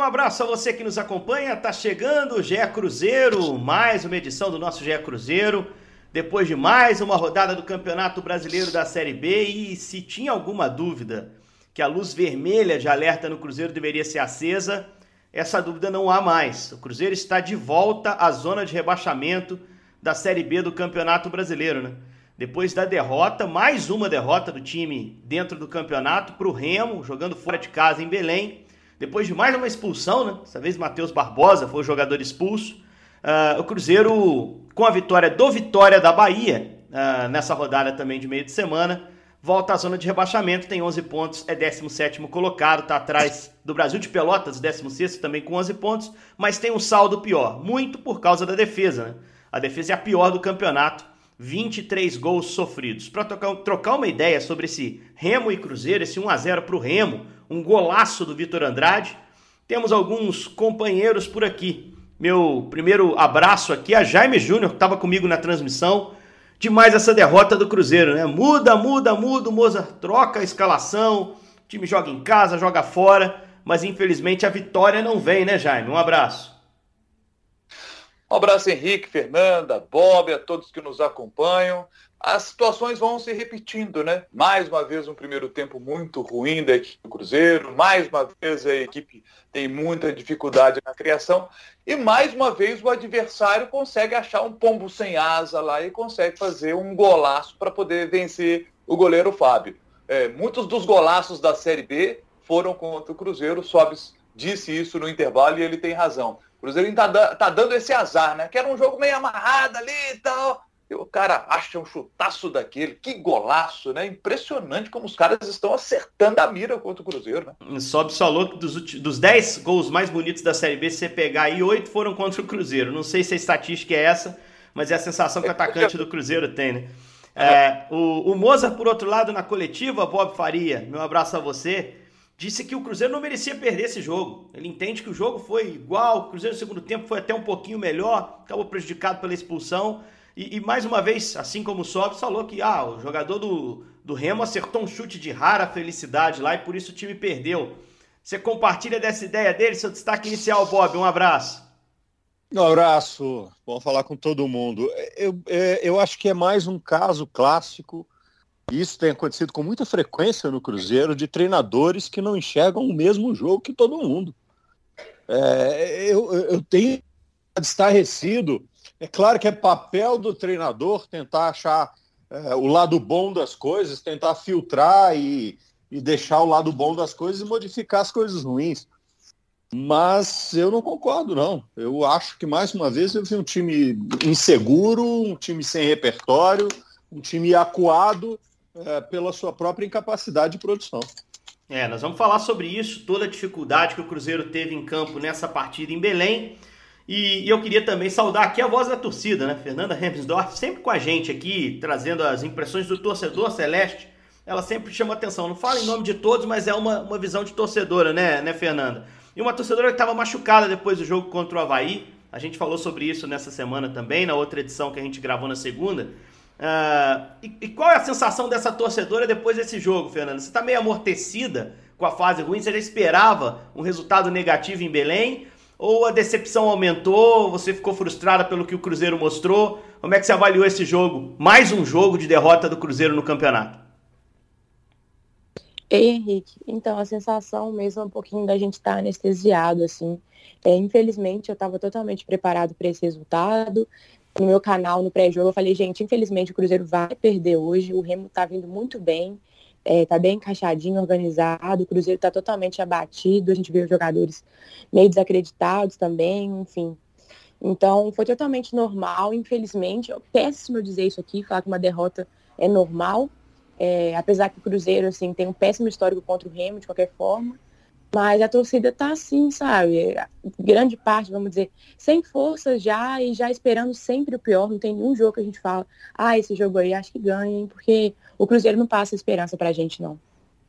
Um abraço a você que nos acompanha. Tá chegando o GE Cruzeiro, mais uma edição do nosso GE Cruzeiro. Depois de mais uma rodada do Campeonato Brasileiro da Série B. E se tinha alguma dúvida que a luz vermelha de alerta no Cruzeiro deveria ser acesa, essa dúvida não há mais. O Cruzeiro está de volta à zona de rebaixamento da Série B do Campeonato Brasileiro, né? Depois da derrota, mais uma derrota do time dentro do campeonato para o Remo, jogando fora de casa em Belém. Depois de mais uma expulsão, né? Dessa vez Matheus Barbosa foi o jogador expulso. Uh, o Cruzeiro, com a vitória do Vitória da Bahia, uh, nessa rodada também de meio de semana, volta à zona de rebaixamento, tem 11 pontos, é 17 colocado, está atrás do Brasil de Pelotas, 16 também com 11 pontos, mas tem um saldo pior, muito por causa da defesa. Né? A defesa é a pior do campeonato, 23 gols sofridos. Para trocar uma ideia sobre esse Remo e Cruzeiro, esse 1 a 0 para o Remo, um golaço do Vitor Andrade, temos alguns companheiros por aqui. Meu primeiro abraço aqui a Jaime Júnior, que estava comigo na transmissão. Demais essa derrota do Cruzeiro, né? Muda, muda, muda, o Mozart troca a escalação, o time joga em casa, joga fora, mas infelizmente a vitória não vem, né, Jaime? Um abraço. Um abraço, Henrique, Fernanda, Bob, a todos que nos acompanham. As situações vão se repetindo, né? Mais uma vez um primeiro tempo muito ruim da equipe do Cruzeiro, mais uma vez a equipe tem muita dificuldade na criação e mais uma vez o adversário consegue achar um pombo sem asa lá e consegue fazer um golaço para poder vencer o goleiro Fábio. É, muitos dos golaços da Série B foram contra o Cruzeiro, Sobis disse isso no intervalo e ele tem razão. O Cruzeiro tá, tá dando esse azar, né? Que era um jogo meio amarrado ali e tal. O cara acha um chutaço daquele. Que golaço, né? Impressionante como os caras estão acertando a mira contra o Cruzeiro, né? Sobe falou que dos, dos 10 gols mais bonitos da Série B, se você pegar aí, 8 foram contra o Cruzeiro. Não sei se a estatística é essa, mas é a sensação que o atacante do Cruzeiro tem, né? É, o, o Mozart, por outro lado, na coletiva, Bob Faria, meu abraço a você disse que o Cruzeiro não merecia perder esse jogo. Ele entende que o jogo foi igual, o Cruzeiro no segundo tempo foi até um pouquinho melhor, acabou prejudicado pela expulsão. E, e mais uma vez, assim como o Sobs, falou que ah, o jogador do, do Remo acertou um chute de rara felicidade lá e por isso o time perdeu. Você compartilha dessa ideia dele, seu destaque inicial, Bob. Um abraço. Um abraço, bom falar com todo mundo. Eu, eu, é, eu acho que é mais um caso clássico isso tem acontecido com muita frequência no Cruzeiro, de treinadores que não enxergam o mesmo jogo que todo mundo. É, eu, eu tenho estarrecido. É claro que é papel do treinador tentar achar é, o lado bom das coisas, tentar filtrar e, e deixar o lado bom das coisas e modificar as coisas ruins. Mas eu não concordo, não. Eu acho que, mais uma vez, eu vi um time inseguro, um time sem repertório, um time acuado é, pela sua própria incapacidade de produção. É, nós vamos falar sobre isso, toda a dificuldade que o Cruzeiro teve em campo nessa partida em Belém. E, eu queria também saudar aqui a voz da torcida, né? Fernanda Hemsdorf, sempre com a gente aqui, trazendo as impressões do torcedor celeste. Ela sempre chama atenção. Não fala em nome de todos, mas é uma, uma visão de torcedora, né, né, Fernanda? E uma torcedora que estava machucada depois do jogo contra o Havaí. A gente falou sobre isso nessa semana também, na outra edição que a gente gravou na segunda. Uh, e, e, qual é a sensação dessa torcedora depois desse jogo, Fernando? Você está meio amortecida com a fase ruim? Você já esperava um resultado negativo em Belém? Ou a decepção aumentou? Você ficou frustrada pelo que o Cruzeiro mostrou? Como é que você avaliou esse jogo? Mais um jogo de derrota do Cruzeiro no campeonato. Ei, Henrique. Então, a sensação mesmo é um pouquinho da gente estar tá anestesiado, assim. É, infelizmente, eu estava totalmente preparado para esse resultado no meu canal, no pré-jogo, eu falei, gente, infelizmente o Cruzeiro vai perder hoje, o Remo tá vindo muito bem, é, tá bem encaixadinho, organizado, o Cruzeiro tá totalmente abatido, a gente vê os jogadores meio desacreditados também, enfim. Então, foi totalmente normal, infelizmente, é péssimo dizer isso aqui, falar que uma derrota é normal, é, apesar que o Cruzeiro, assim, tem um péssimo histórico contra o Remo, de qualquer forma, mas a torcida tá assim, sabe? Grande parte, vamos dizer, sem força já e já esperando sempre o pior. Não tem nenhum jogo que a gente fala, ah, esse jogo aí acho que ganha, hein? Porque o Cruzeiro não passa esperança pra gente, não.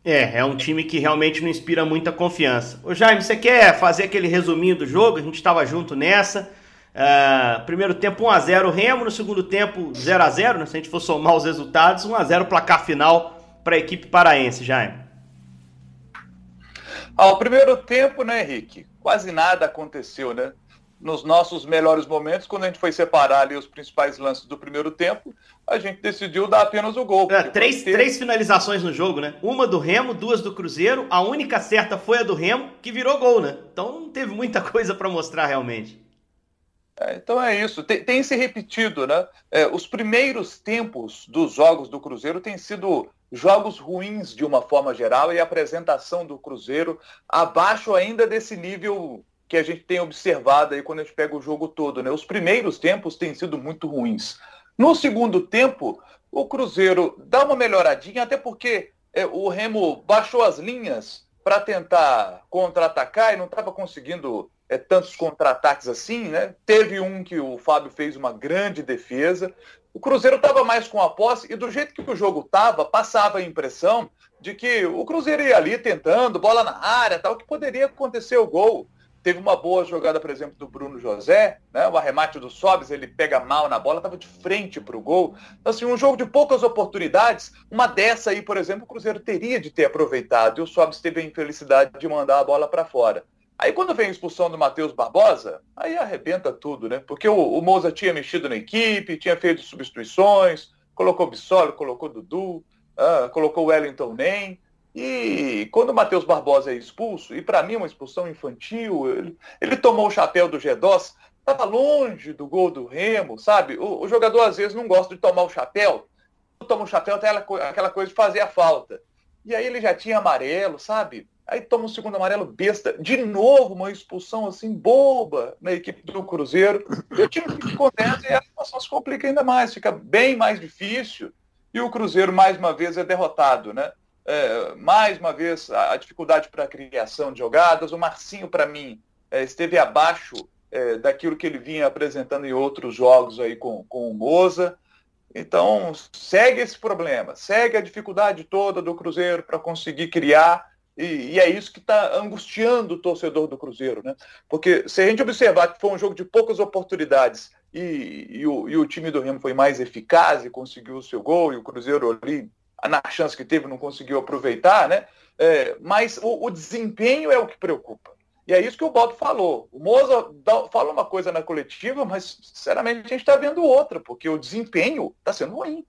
É, é um time que realmente não inspira muita confiança. Ô Jaime, você quer fazer aquele resuminho do jogo? A gente estava junto nessa. Uh, primeiro tempo 1x0 Remo, no segundo tempo 0x0, né? se a gente for somar os resultados, 1x0 placar final para a equipe paraense, Jaime. Ao primeiro tempo, né, Henrique? quase nada aconteceu, né? Nos nossos melhores momentos, quando a gente foi separar ali os principais lances do primeiro tempo, a gente decidiu dar apenas o gol. É, três, ter... três finalizações no jogo, né? Uma do Remo, duas do Cruzeiro. A única certa foi a do Remo, que virou gol, né? Então não teve muita coisa para mostrar realmente. É, então é isso, tem, tem se repetido, né? É, os primeiros tempos dos jogos do Cruzeiro têm sido jogos ruins de uma forma geral e a apresentação do Cruzeiro abaixo ainda desse nível que a gente tem observado aí quando a gente pega o jogo todo, né? Os primeiros tempos têm sido muito ruins. No segundo tempo, o Cruzeiro dá uma melhoradinha, até porque é, o Remo baixou as linhas para tentar contra-atacar e não estava conseguindo é, tantos contra-ataques assim, né? Teve um que o Fábio fez uma grande defesa. O Cruzeiro estava mais com a posse e do jeito que o jogo estava, passava a impressão de que o Cruzeiro ia ali tentando, bola na área, tal, que poderia acontecer o gol. Teve uma boa jogada, por exemplo, do Bruno José, né? O arremate do Sobes, ele pega mal na bola, estava de frente para o gol. Então, assim, um jogo de poucas oportunidades. Uma dessa aí, por exemplo, o Cruzeiro teria de ter aproveitado e o Sobes teve a infelicidade de mandar a bola para fora. Aí quando vem a expulsão do Matheus Barbosa, aí arrebenta tudo, né? Porque o, o Moza tinha mexido na equipe, tinha feito substituições, colocou Bissoli, colocou Dudu, uh, colocou Wellington Nem. E quando o Matheus Barbosa é expulso, e para mim uma expulsão infantil, ele, ele tomou o chapéu do G2, estava longe do gol do Remo, sabe? O, o, jogador às vezes não gosta de tomar o chapéu, toma o chapéu até aquela coisa de fazer a falta. E aí ele já tinha amarelo, sabe? Aí toma um segundo amarelo besta. De novo, uma expulsão assim boba na equipe do Cruzeiro. O time ficou dentro e a situação se complica ainda mais, fica bem mais difícil. E o Cruzeiro, mais uma vez, é derrotado, né? É, mais uma vez, a, a dificuldade para a criação de jogadas. O Marcinho, para mim, é, esteve abaixo é, daquilo que ele vinha apresentando em outros jogos aí com, com o Moza. Então, segue esse problema, segue a dificuldade toda do Cruzeiro para conseguir criar e, e, é isso que está angustiando o torcedor do Cruzeiro, né? Porque se a gente observar que foi um jogo de poucas oportunidades e, e, o, e o, time do Remo foi mais eficaz e conseguiu o seu gol, e o Cruzeiro ali, na chance que teve, não conseguiu aproveitar, né? É, mas o, o, desempenho é o que preocupa. E é isso que o Bob falou. O Moza fala uma coisa na coletiva, mas sinceramente a gente está vendo outra, porque o desempenho está sendo ruim.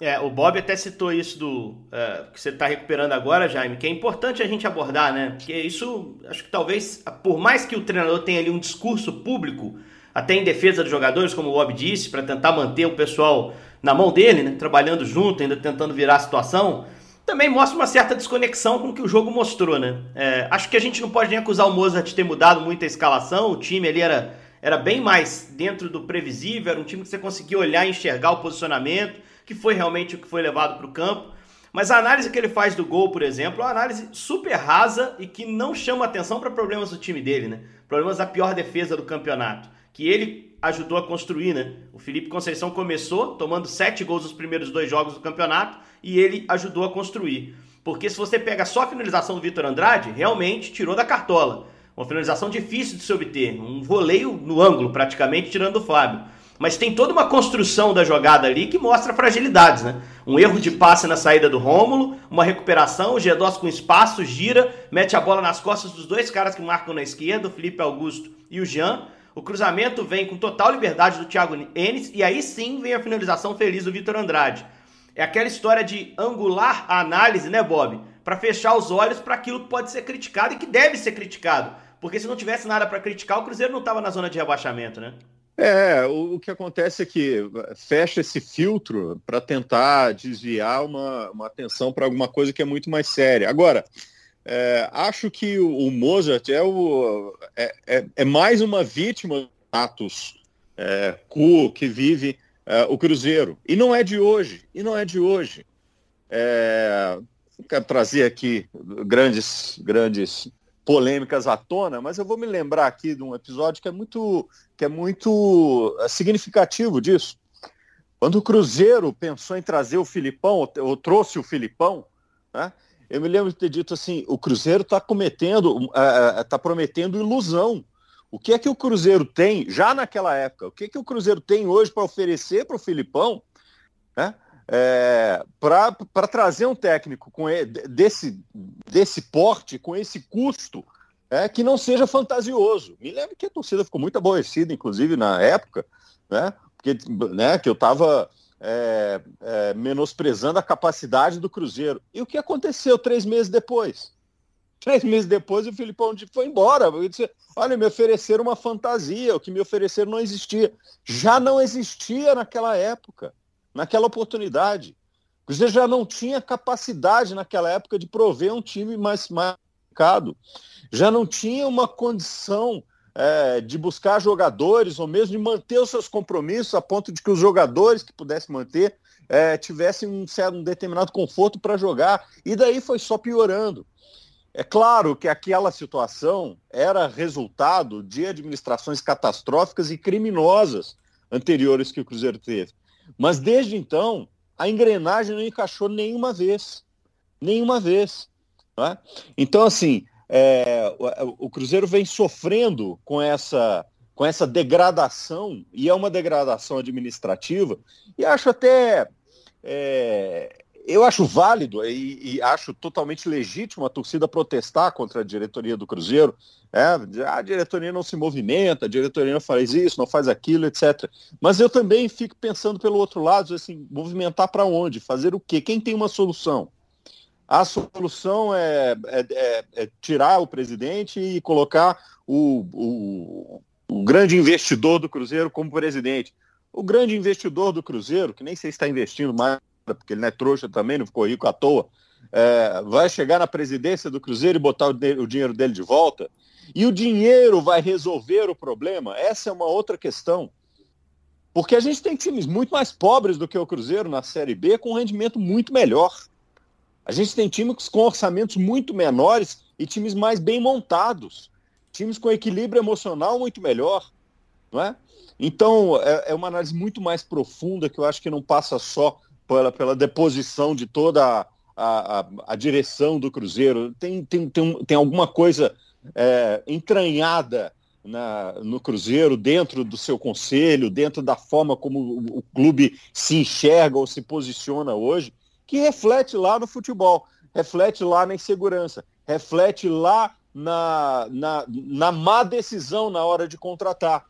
É, o Bob até citou isso do uh, que você está recuperando agora, Jaime, que é importante a gente abordar, né? Porque isso, acho que talvez, por mais que o treinador tenha ali um discurso público, até em defesa dos jogadores, como o Bob disse, para tentar manter o pessoal na mão dele, né? Trabalhando junto, ainda tentando virar a situação, também mostra uma certa desconexão com o que o jogo mostrou, né? É, acho que a gente não pode nem acusar o Mozart de ter mudado muito a escalação, o time ali era, era bem mais dentro do previsível, era um time que você conseguia olhar e enxergar o posicionamento que foi realmente o que foi levado para o campo. Mas a análise que ele faz do gol, por exemplo, é uma análise super rasa e que não chama atenção para problemas do time dele, né? Problemas da pior defesa do campeonato, que ele ajudou a construir, né? O Felipe Conceição começou tomando sete gols nos primeiros dois jogos do campeonato e ele ajudou a construir. Porque se você pega só a finalização do Vitor Andrade, realmente tirou da cartola. Uma finalização difícil de se obter, um voleio no ângulo praticamente, tirando o Fábio mas tem toda uma construção da jogada ali que mostra fragilidades, né? Um erro de passe na saída do Rômulo, uma recuperação, o G2 com espaço, gira, mete a bola nas costas dos dois caras que marcam na esquerda, o Felipe Augusto e o Jean. O cruzamento vem com total liberdade do Thiago Enes e aí sim vem a finalização feliz do Vitor Andrade. É aquela história de angular a análise, né, Bob? Para fechar os olhos para aquilo que pode ser criticado e que deve ser criticado. Porque se não tivesse nada para criticar, o Cruzeiro não estava na zona de rebaixamento, né? É, o, o, que acontece é que fecha esse filtro para tentar desviar uma, uma atenção para alguma coisa que é muito mais séria. Agora, é, acho que o, o, Mozart é, o, é, é, é mais uma vítima do status é, quo que vive o Cruzeiro. E não é de hoje, e não é de hoje. Quero trazer aqui grandes, grandes polêmicas à tona, mas eu vou me lembrar aqui de um episódio que é muito, que é muito é, significativo disso. Quando o Cruzeiro pensou em trazer o Filipão, ou trouxe o Filipão, né, eu me lembro de ter dito assim, o Cruzeiro está cometendo, está é, é prometendo ilusão. O que é que o Cruzeiro tem, já naquela época, o que é que o Cruzeiro tem hoje para oferecer para o Filipão, né? É, para trazer um técnico com desse, desse porte, com esse custo, é, que não seja fantasioso. Me lembro que a torcida ficou muito aborrecida, inclusive na época, né? Porque, né, que eu estava é, é, menosprezando a capacidade do Cruzeiro. E o que aconteceu três meses depois? Três meses depois o Filipão foi embora. Disse, Olha, me ofereceram uma fantasia, o que me ofereceram não existia. Já não existia naquela época, naquela oportunidade. O Cruzeiro já não tinha capacidade naquela época de prover um time mais marcado já não tinha uma condição é, de buscar jogadores ou mesmo de manter os seus compromissos a ponto de que os jogadores que pudessem manter é, tivessem um, certo, um determinado conforto para jogar. E daí foi só piorando. É claro que aquela situação era resultado de administrações catastróficas e criminosas anteriores que o Cruzeiro teve. Mas desde então, a engrenagem não encaixou nenhuma vez. Nenhuma vez. É? Então, assim, é, o, o, Cruzeiro vem sofrendo com essa, com essa degradação, e é uma degradação administrativa, e acho até. É, eu acho válido e, e, acho totalmente legítimo a torcida protestar contra a diretoria do Cruzeiro. É, a diretoria não se movimenta, a diretoria não faz isso, não faz aquilo, etc. Mas eu também fico pensando pelo outro lado, assim, movimentar para onde? Fazer o quê? Quem tem uma solução? a solução é, é, é, é tirar o presidente e colocar o, o, o, grande investidor do Cruzeiro como presidente. O grande investidor do Cruzeiro, que nem sei se está investindo mais, porque ele não é trouxa também, não ficou rico à toa, é, vai chegar na presidência do Cruzeiro e botar o, o dinheiro dele de volta. E o dinheiro vai resolver o problema? Essa é uma outra questão. Porque a gente tem times muito mais pobres do que o Cruzeiro na Série B com um rendimento muito melhor. A gente tem times com orçamentos muito menores e times mais bem montados, times com equilíbrio emocional muito melhor, não é? Então é, é uma análise muito mais profunda que eu acho que não passa só pela, pela deposição de toda a, a, a direção do Cruzeiro. Tem, tem, tem, tem alguma coisa é, entranhada na, no Cruzeiro, dentro do seu conselho, dentro da forma como o, o clube se enxerga ou se posiciona hoje, que reflete lá no futebol, reflete lá na insegurança, reflete lá na, na, na má decisão na hora de contratar.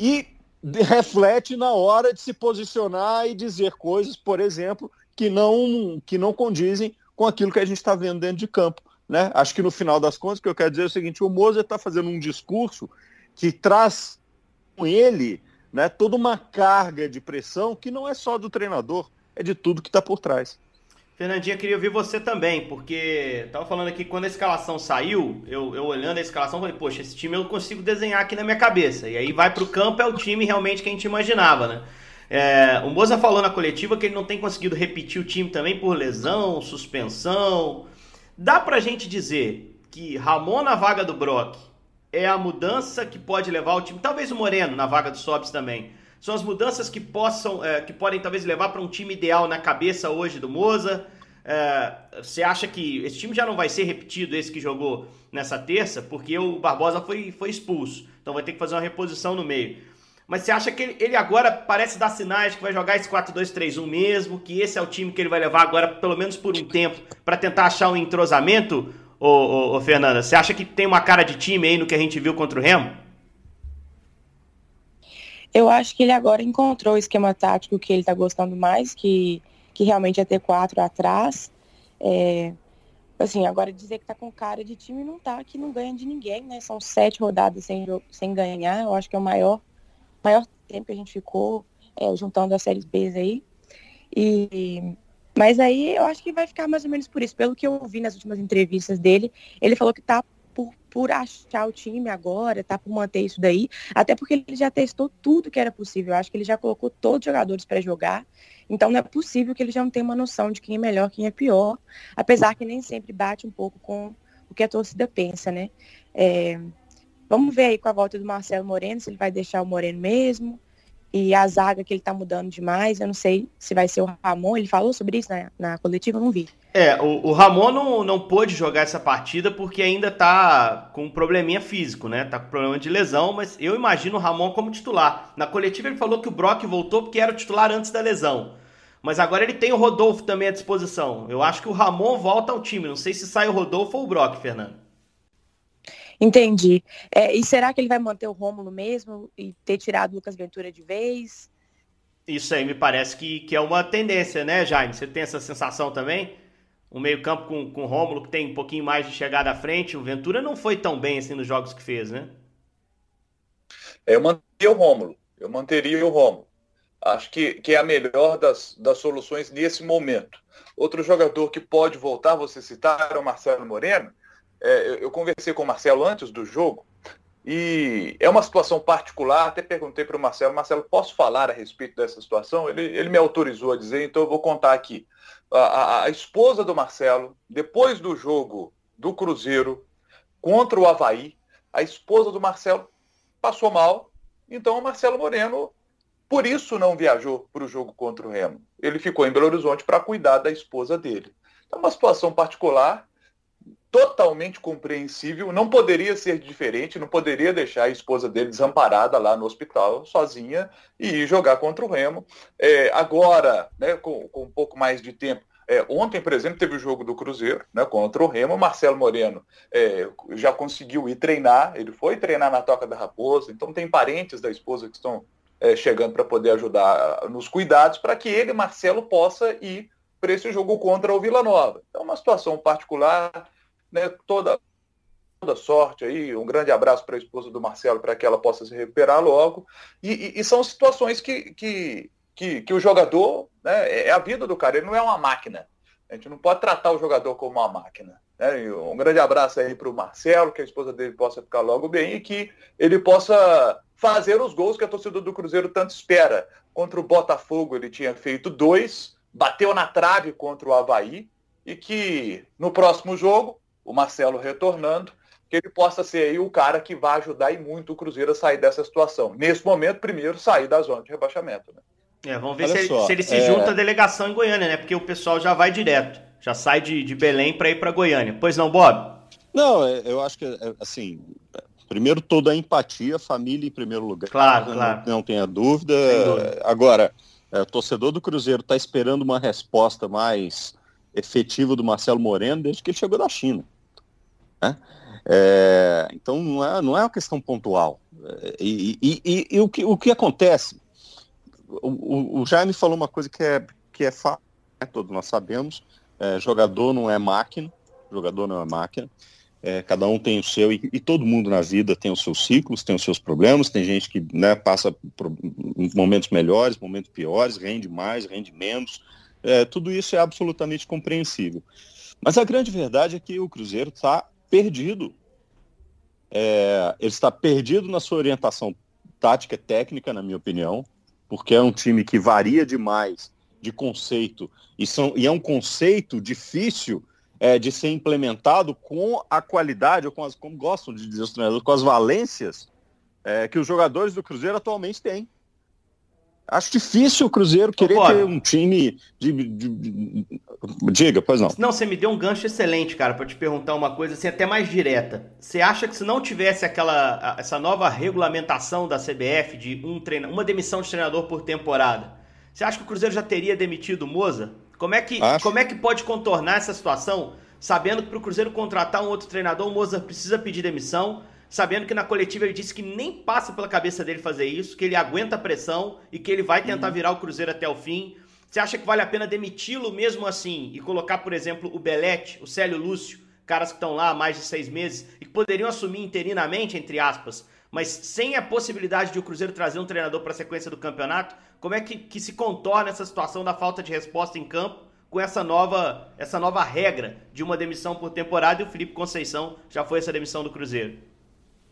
E reflete na hora de se posicionar e dizer coisas, por exemplo, que não, que não condizem com aquilo que a gente está vendo dentro de campo. Né? Acho que no final das contas, o que eu quero dizer é o seguinte: o Moser está fazendo um discurso que traz com ele né, toda uma carga de pressão que não é só do treinador, é de tudo que está por trás. Fernandinha, queria ouvir você também, porque tava falando aqui quando a escalação saiu, eu, eu olhando a escalação, falei, poxa, esse time eu consigo desenhar aqui na minha cabeça. E aí vai para o campo, é o time realmente que a gente imaginava, né? É, o Moza falou na coletiva que ele não tem conseguido repetir o time também por lesão, suspensão. Dá pra gente dizer que Ramon na vaga do Brock é a mudança que pode levar o time, talvez o Moreno na vaga do Sobs também, são as mudanças que possam, é, que podem talvez levar para um time ideal na cabeça hoje do Moza. É, você acha que esse time já não vai ser repetido, esse que jogou nessa terça, porque o Barbosa foi, foi expulso. Então vai ter que fazer uma reposição no meio. Mas você acha que ele, agora parece dar sinais que vai jogar esse 4-2-3-1 mesmo, que esse é o time que ele vai levar agora, pelo menos por um tempo, para tentar achar um entrosamento, ô, ô, ô, Fernanda? Você acha que tem uma cara de time aí no que a gente viu contra o Remo? Eu acho que ele agora encontrou o esquema tático que ele está gostando mais, que, que realmente é ter quatro atrás. É, assim, agora dizer que tá com cara de time não tá, que não ganha de ninguém, né? São sete rodadas sem, sem ganhar, eu acho que é o maior, maior tempo que a gente ficou é, juntando as séries B aí. E, mas aí eu acho que vai ficar mais ou menos por isso. Pelo que eu ouvi nas últimas entrevistas dele, ele falou que tá por achar o time agora, tá por manter isso daí, até porque ele já testou tudo que era possível. Eu acho que ele já colocou todos os jogadores para jogar. Então não é possível que ele já não tenha uma noção de quem é melhor, quem é pior, apesar que nem sempre bate um pouco com o que a torcida pensa, né? É, vamos ver aí com a volta do Marcelo Moreno, se ele vai deixar o Moreno mesmo, e a zaga que ele tá mudando demais, eu não sei se vai ser o Ramon, ele falou sobre isso na, na coletiva, eu não vi. É, o, o Ramon não, não pôde jogar essa partida porque ainda tá com um probleminha físico, né? Tá com problema de lesão, mas eu imagino o Ramon como titular. Na coletiva ele falou que o Brock voltou porque era o titular antes da lesão. Mas agora ele tem o Rodolfo também à disposição. Eu acho que o Ramon volta ao time. Não sei se sai o Rodolfo ou o Brock, Fernando. Entendi. É, e será que ele vai manter o Rômulo mesmo e ter tirado o Lucas Ventura de vez? Isso aí me parece que, que é uma tendência, né, Jaime? Você tem essa sensação também? Um meio-campo com, com o Rômulo que tem um pouquinho mais de chegada à frente. O Ventura não foi tão bem assim nos jogos que fez, né? Eu manteria o Rômulo. Eu manteria o Rômulo. Acho que, que é a melhor das, das soluções nesse momento. Outro jogador que pode voltar, você citar, é o Marcelo Moreno. É, eu, eu conversei com o Marcelo antes do jogo e é uma situação particular, até perguntei para o Marcelo, Marcelo, posso falar a respeito dessa situação? Ele, ele me autorizou a dizer, então eu vou contar aqui. A, a, a, esposa do Marcelo, depois do jogo do Cruzeiro contra o Havaí, a esposa do Marcelo passou mal, então o Marcelo Moreno, por isso não viajou para o jogo contra o Remo. Ele ficou em Belo Horizonte para cuidar da esposa dele. É uma situação particular, totalmente compreensível, não poderia ser diferente, não poderia deixar a esposa dele desamparada lá no hospital, sozinha, e ir jogar contra o Remo. É, agora, né, com, com, um pouco mais de tempo, é, ontem, por exemplo, teve o jogo do Cruzeiro né, contra o Remo, Marcelo Moreno é, já conseguiu ir treinar, ele foi treinar na Toca da Raposa, então tem parentes da esposa que estão é, chegando para poder ajudar nos cuidados, para que ele, Marcelo, possa ir para esse jogo contra o Vila Nova. Então, uma situação particular, né, toda, toda sorte aí, um grande abraço para a esposa do Marcelo para que ela possa se recuperar logo. E, e, e são situações que, que, que, que, o jogador, né, é, é a vida do cara, ele não é uma máquina. A gente não pode tratar o jogador como uma máquina. Né? um grande abraço aí para o Marcelo, que a esposa dele possa ficar logo bem e que ele possa fazer os gols que a torcida do Cruzeiro tanto espera. Contra o Botafogo ele tinha feito dois, bateu na trave contra o Havaí e que no próximo jogo o Marcelo retornando, que ele possa ser aí o cara que vai ajudar e muito o Cruzeiro a sair dessa situação. Nesse momento, primeiro, sair da zona de rebaixamento. Né? É, vamos ver se, só, se, ele se é... junta à delegação em Goiânia, né? Porque o pessoal já vai direto, já sai de, de Belém para ir para Goiânia. Pois não, Bob? Não, é, eu acho que, é, assim, primeiro toda a empatia, família em primeiro lugar. Claro, não, claro. Não, tenha dúvida. dúvida. Agora, é, o torcedor do Cruzeiro está esperando uma resposta mais efetiva do Marcelo Moreno desde que ele chegou da China. Né? É, então não é, não é uma questão pontual. É, e, e, e, e o, que, o que acontece? O, o, Jaime falou uma coisa que é, que é fato, né? todos nós sabemos, é, jogador não é máquina, jogador não é máquina, é, cada um tem o seu, e, e, todo mundo na vida tem os seus ciclos, tem os seus problemas, tem gente que né, passa por momentos melhores, momentos piores, rende mais, rende menos, é, tudo isso é absolutamente compreensível. Mas a grande verdade é que o Cruzeiro está perdido. É, ele está perdido na sua orientação tática e técnica, na minha opinião, porque é um time que varia demais de conceito e, são, e é um conceito difícil é, de ser implementado com a qualidade, ou com as, como gostam de dizer os treinadores, com as valências é, que os jogadores do Cruzeiro atualmente têm. Acho difícil o Cruzeiro querer ter um time de, de, de, Diga, pois não. Não, você me deu um gancho excelente, cara, para te perguntar uma coisa assim, até mais direta. Você acha que se não tivesse aquela essa nova regulamentação da CBF de um treina, uma demissão de treinador por temporada, você acha que o Cruzeiro já teria demitido o Moza? Como é que, como é que pode contornar essa situação, sabendo que para o Cruzeiro contratar um outro treinador, o Moza precisa pedir demissão? Sabendo que na coletiva ele disse que nem passa pela cabeça dele fazer isso, que ele aguenta a pressão e que ele vai tentar uhum. virar o Cruzeiro até o fim. Você acha que vale a pena demiti-lo mesmo assim e colocar, por exemplo, o Belete, o Célio Lúcio, caras que estão lá há mais de seis meses e que poderiam assumir interinamente, entre aspas, mas sem a possibilidade de o Cruzeiro trazer um treinador para a sequência do campeonato? Como é que, que se contorna essa situação da falta de resposta em campo com essa nova, essa nova regra de uma demissão por temporada e o Felipe Conceição já foi essa demissão do Cruzeiro?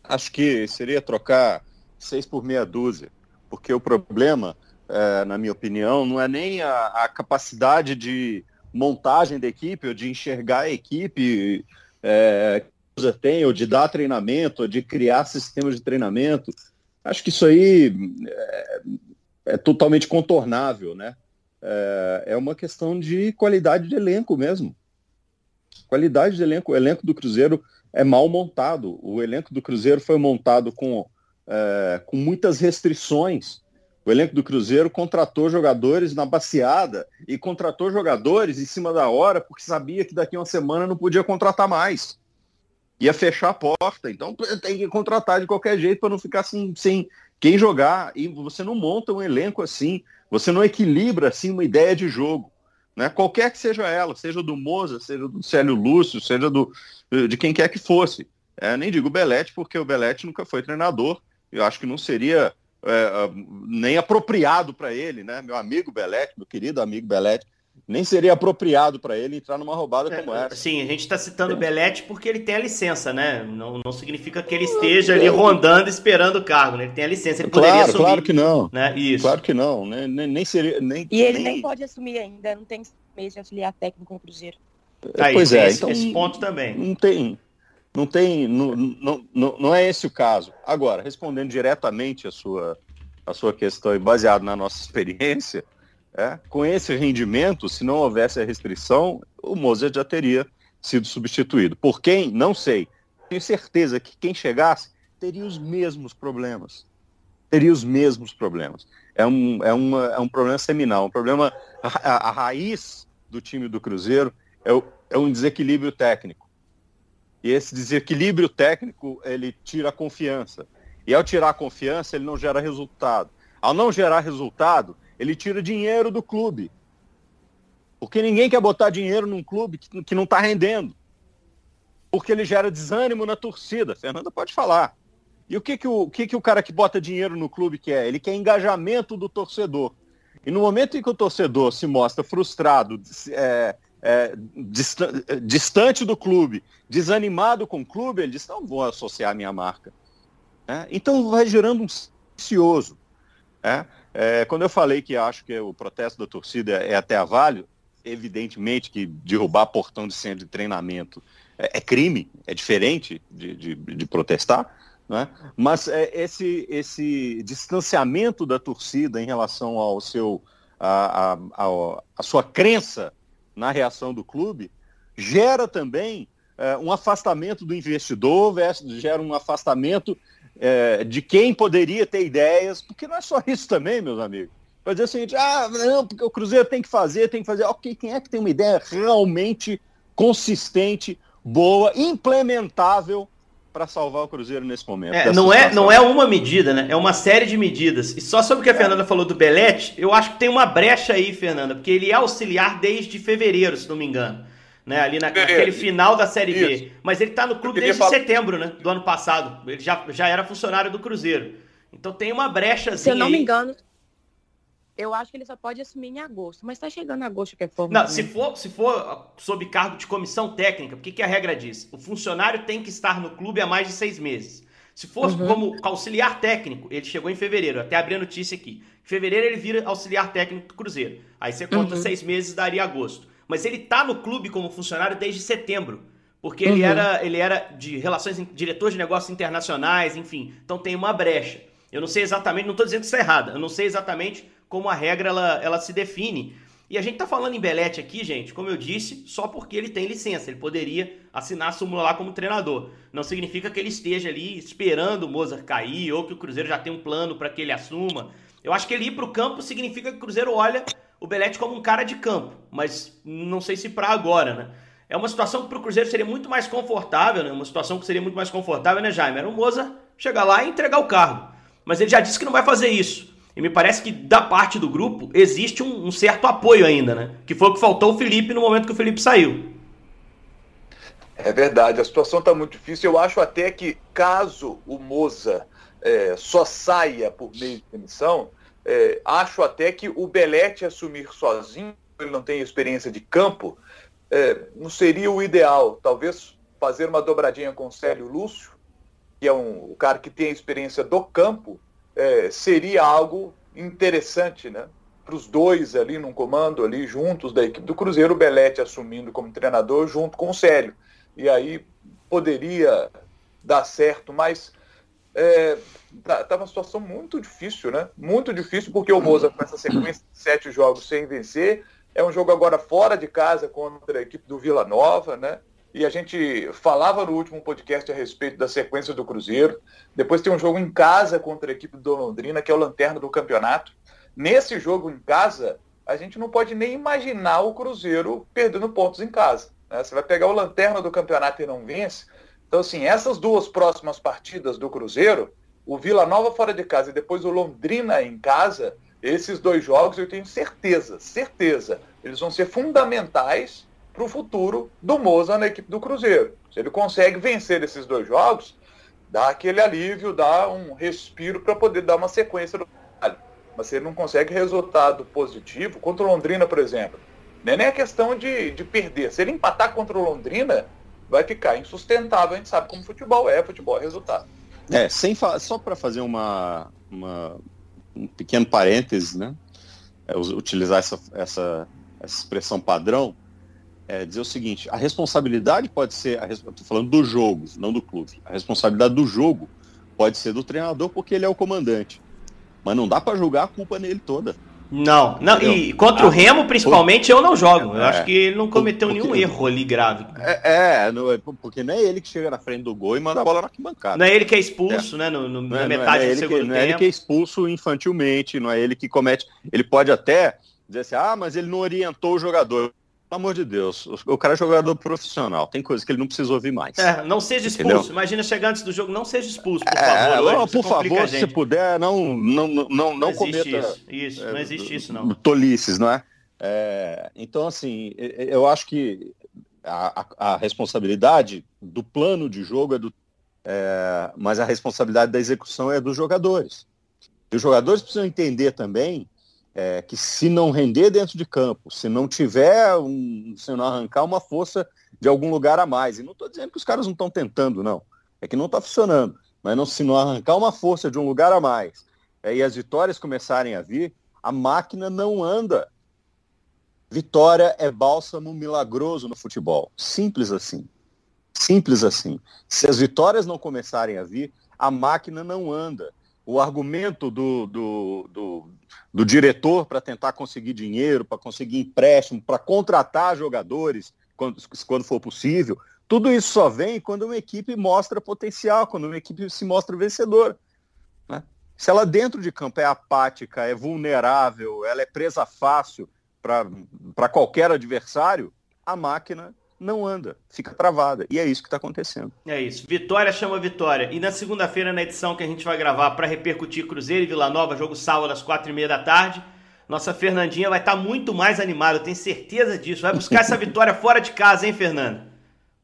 Acho que seria trocar seis por meia dúzia, porque o problema, é, na minha opinião, não é nem a, a, capacidade de montagem da equipe, ou de enxergar a equipe é, que tem, ou de dar treinamento, ou de criar sistemas de treinamento. Acho que isso aí é, é totalmente contornável, né? É, é uma questão de qualidade de elenco mesmo. Qualidade de elenco. O elenco do Cruzeiro é mal montado. O elenco do Cruzeiro foi montado com, é, com muitas restrições. O elenco do Cruzeiro contratou jogadores na baseada e contratou jogadores em cima da hora porque sabia que daqui a uma semana não podia contratar mais. ia fechar a porta. Então tem que contratar de qualquer jeito para não ficar assim, sem quem jogar. E você não monta um elenco assim, você não equilibra assim uma ideia de jogo. Né? Qualquer que seja ela, seja do Moza, seja do Célio Lúcio, seja do, de quem quer que fosse. É, nem digo Belete, porque o Belete nunca foi treinador. Eu acho que não seria é, nem apropriado para ele, né? Meu amigo Belete, meu querido amigo Belete, nem seria apropriado para ele entrar numa roubada como é, essa. Sim, a gente está citando o Belete porque ele tem a licença, né? Não, não significa que ele esteja ali rondando esperando o cargo, né? Ele tem a licença, ele claro, poderia assumir. Claro que não. Né? Isso. Claro que não, né? nem, nem seria... Nem, e ele nem... nem pode assumir ainda, não tem mês de auxiliar técnico com o Cruzeiro. Aí, pois é, esse, então, esse ponto também. Não tem, não tem, não, não, não, não é esse o caso. Agora, respondendo diretamente a sua, a sua questão e baseado na nossa experiência, é, com esse rendimento, se não houvesse a restrição, o Mozart já teria sido substituído. Por quem? Não sei. Tenho certeza que quem chegasse teria os mesmos problemas. Teria os mesmos problemas. É um, é uma, é um problema seminal, um problema. A, a raiz do time do Cruzeiro é, o, é um desequilíbrio técnico. E esse desequilíbrio técnico, ele tira a confiança. E ao tirar a confiança, ele não gera resultado. Ao não gerar resultado, ele tira dinheiro do clube. Porque ninguém quer botar dinheiro num clube que, que não está rendendo. Porque ele gera desânimo na torcida. Fernanda pode falar. E o que, que, o, que, que o cara que bota dinheiro no clube quer? Ele quer engajamento do torcedor. E no momento em que o torcedor se mostra frustrado, é, é, distante do clube, desanimado com o clube, ele diz, não vou associar a minha marca. É, então vai gerando um cioso. É? É, quando eu falei que acho que o protesto da torcida é até avalho, evidentemente que derrubar portão de centro de treinamento é, é crime, é diferente de, de, de protestar, né? mas é, esse, esse distanciamento da torcida em relação ao seu, a, a, a, a sua crença na reação do clube gera também é, um afastamento do investidor, gera um afastamento é, de quem poderia ter ideias, porque não é só isso também, meus amigos. Para dizer o seguinte, ah, não, porque o Cruzeiro tem que fazer, tem que fazer. Ok, quem é que tem uma ideia realmente consistente, boa, implementável para salvar o Cruzeiro nesse momento? É, não, é, não é uma medida, né? É uma série de medidas. E só sobre o que a é. Fernanda falou do Belete, eu acho que tem uma brecha aí, Fernanda, porque ele é auxiliar desde fevereiro, se não me engano né? Ali na, naquele final da Série Isso. B. Mas ele está no clube desde falar... setembro, né? Do ano passado. Ele já, já era funcionário do Cruzeiro. Então tem uma brecha Se eu não aí. me engano, eu acho que ele só pode assumir em agosto. Mas está chegando agosto de qualquer forma. Não, se for, se for sob cargo de comissão técnica, o que, que a regra diz? O funcionário tem que estar no clube há mais de seis meses. Se for uhum. como auxiliar técnico, ele chegou em fevereiro, até abri a notícia aqui. Em fevereiro ele vira auxiliar técnico do Cruzeiro. Aí você conta uhum. seis meses, daria agosto mas ele tá no clube como funcionário desde setembro. Porque ele, uhum. era, ele era de relações, diretor de negócios internacionais, enfim. Então tem uma brecha. Eu não sei exatamente, não estou dizendo que isso é errado, eu não sei exatamente como a regra ela, ela se define. E a gente tá falando em Belete aqui, gente, como eu disse, só porque ele tem licença. Ele poderia assinar a súmula lá como treinador. Não significa que ele esteja ali esperando o Mozart cair ou que o Cruzeiro já tem um plano para que ele assuma. Eu acho que ele ir para o campo significa que o Cruzeiro olha o Belete como um cara de campo, mas não sei se para agora, né? É uma situação que para o Cruzeiro seria muito mais confortável, né? Uma situação que seria muito mais confortável, né, Jaime? Era o Moza chegar lá e entregar o cargo. Mas ele já disse que não vai fazer isso. E me parece que da parte do grupo existe um, um certo apoio ainda, né? Que foi o que faltou o Felipe no momento que o Felipe saiu. É verdade, a situação está muito difícil. Eu acho até que caso o Moza é, só saia por meio de demissão, é, acho até que o Belete assumir sozinho, ele não tem experiência de campo, é, não seria o ideal. Talvez fazer uma dobradinha com o Célio Lúcio, que é um, o cara que tem a experiência do campo, é, seria algo interessante, né? Para os dois ali num comando ali juntos da equipe do Cruzeiro, o Belete assumindo como treinador junto com o Célio. E aí poderia dar certo, mas é, tá, tá uma situação muito difícil, né? Muito difícil, porque o Moza, com essa sequência de sete jogos sem vencer, é um jogo agora fora de casa contra a equipe do Vila Nova, né? E a gente falava no último podcast a respeito da sequência do Cruzeiro. Depois tem um jogo em casa contra a equipe do Londrina, que é o lanterna do campeonato. Nesse jogo em casa, a gente não pode nem imaginar o Cruzeiro perdendo pontos em casa. Né? Você vai pegar o lanterna do campeonato e não vence, Então, assim, essas duas próximas partidas do Cruzeiro, o Vila Nova fora de casa e depois o Londrina em casa, esses dois jogos eu tenho certeza, certeza, eles vão ser fundamentais para o futuro do Moza na equipe do Cruzeiro. Se ele consegue vencer esses dois jogos, dá aquele alívio, dá um respiro para poder dar uma sequência do trabalho. Mas se ele não consegue resultado positivo, contra o Londrina, por exemplo, não é nem a questão de, de perder. Se ele empatar contra o Londrina, vai ficar insustentável. A gente sabe como futebol é, futebol é resultado. É, sem só para fazer uma, uma, um pequeno parêntese, né? É, utilizar essa, essa, essa expressão padrão, é dizer o seguinte: a responsabilidade pode ser, estou falando do jogo, não do clube. A responsabilidade do jogo pode ser do treinador porque ele é o comandante, mas não dá para julgar a culpa nele toda. Não, não e contra ah, o Remo, principalmente, eu não jogo. Eu é, acho que ele não cometeu porque, nenhum erro ali grave. É, é, não, é, porque não é ele que chega na frente do gol e manda a bola na arquibancada. Não é ele que é expulso, é. né? No, no, na é, metade é do segundo que, tempo. Não é ele que é expulso infantilmente, não é ele que comete. Ele pode até dizer assim, ah, mas ele não orientou o jogador. Pelo amor de Deus, o cara é jogador profissional, tem coisa que ele não precisa ouvir mais. É, não seja expulso. Entendeu? Imagina chegar antes do jogo, não seja expulso, por é, favor. Não, por favor, se puder, não, não, não, não, não cometa. Isso, isso é, não existe isso, não. Tolices, não é? é? Então, assim, eu acho que a, a, a, responsabilidade do plano de jogo é do. É, mas a responsabilidade da execução é dos jogadores. E os jogadores precisam entender também é, que se não render dentro de campo, se não tiver, um, se não arrancar uma força de algum lugar a mais, e não estou dizendo que os caras não estão tentando, não, é que não está funcionando, mas não, se não arrancar uma força de um lugar a mais, é, e as vitórias começarem a vir, a máquina não anda. Vitória é bálsamo milagroso no futebol. Simples assim. Simples assim. Se as vitórias não começarem a vir, a máquina não anda o argumento do, do, do, do diretor para tentar conseguir dinheiro, para conseguir empréstimo, para contratar jogadores quando, quando for possível, tudo isso só vem quando uma equipe mostra potencial, quando uma equipe se mostra vencedora. Né? Se ela dentro de campo é apática, é vulnerável, ela é presa fácil para qualquer adversário, a máquina não anda, fica travada. E é isso que está acontecendo. É isso. Vitória chama vitória. E na segunda-feira, na edição que a gente vai gravar para repercutir Cruzeiro e Vila Nova, jogo sábado às quatro e meia da tarde, nossa Fernandinha vai estar tá muito mais animada, eu tenho certeza disso. Vai buscar essa vitória fora de casa, hein, Fernanda?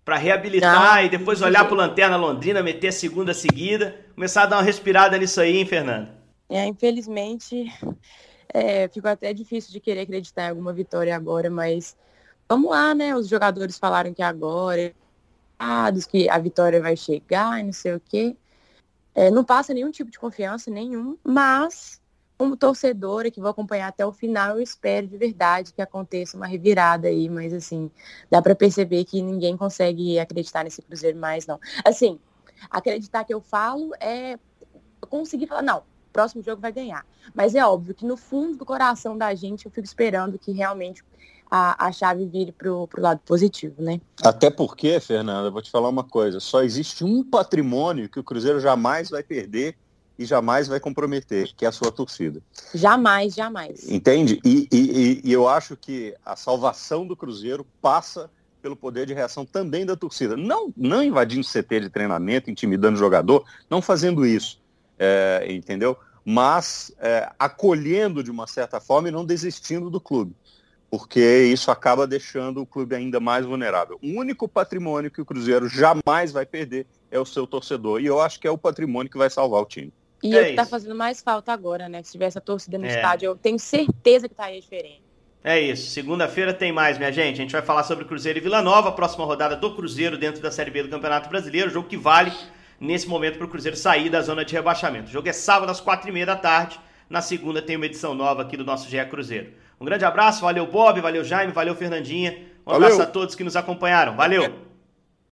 Para reabilitar não. e depois olhar para o Lanterna Londrina, meter a segunda seguida, começar a dar uma respirada nisso aí, hein, Fernanda? É, infelizmente, é, ficou até difícil de querer acreditar em alguma vitória agora, mas vamos lá, né? Os jogadores falaram que agora, que a vitória vai chegar e não sei o quê. É, não passa nenhum tipo de confiança, nenhum, mas como torcedora que vou acompanhar até o final, eu espero de verdade que aconteça uma revirada aí, mas assim, dá para perceber que ninguém consegue acreditar nesse Cruzeiro mais, não. Assim, acreditar que eu falo é conseguir falar, não, próximo jogo vai ganhar. Mas é óbvio que no fundo do coração da gente eu fico esperando que realmente a, a chave vire para o lado positivo, né? Até porque, Fernanda, vou te falar uma coisa, só existe um patrimônio que o Cruzeiro jamais vai perder e jamais vai comprometer, que é a sua torcida. Jamais, jamais. Entende? E, e, e eu acho que a salvação do Cruzeiro passa pelo poder de reação também da torcida. Não, não invadindo CT de treinamento, intimidando o jogador, não fazendo isso, é, entendeu? Mas é, acolhendo de uma certa forma e não desistindo do clube porque isso acaba deixando o clube ainda mais vulnerável. O único patrimônio que o Cruzeiro jamais vai perder é o seu torcedor, e eu acho que é o patrimônio que vai salvar o time. E é o que tá fazendo mais falta agora, né? Se tivesse a torcida no é. estádio, eu tenho certeza que tá aí diferente. É isso. Segunda-feira tem mais, minha gente. A gente vai falar sobre Cruzeiro e Vila Nova, a próxima rodada do Cruzeiro dentro da Série B do Campeonato Brasileiro, jogo que vale nesse momento para o Cruzeiro sair da zona de rebaixamento. O jogo é sábado às quatro e meia da tarde. Na segunda tem uma edição nova aqui do nosso GE Cruzeiro. Um grande abraço, valeu Bob, valeu Jaime, valeu Fernandinha. Um valeu. abraço a todos que nos acompanharam. Valeu!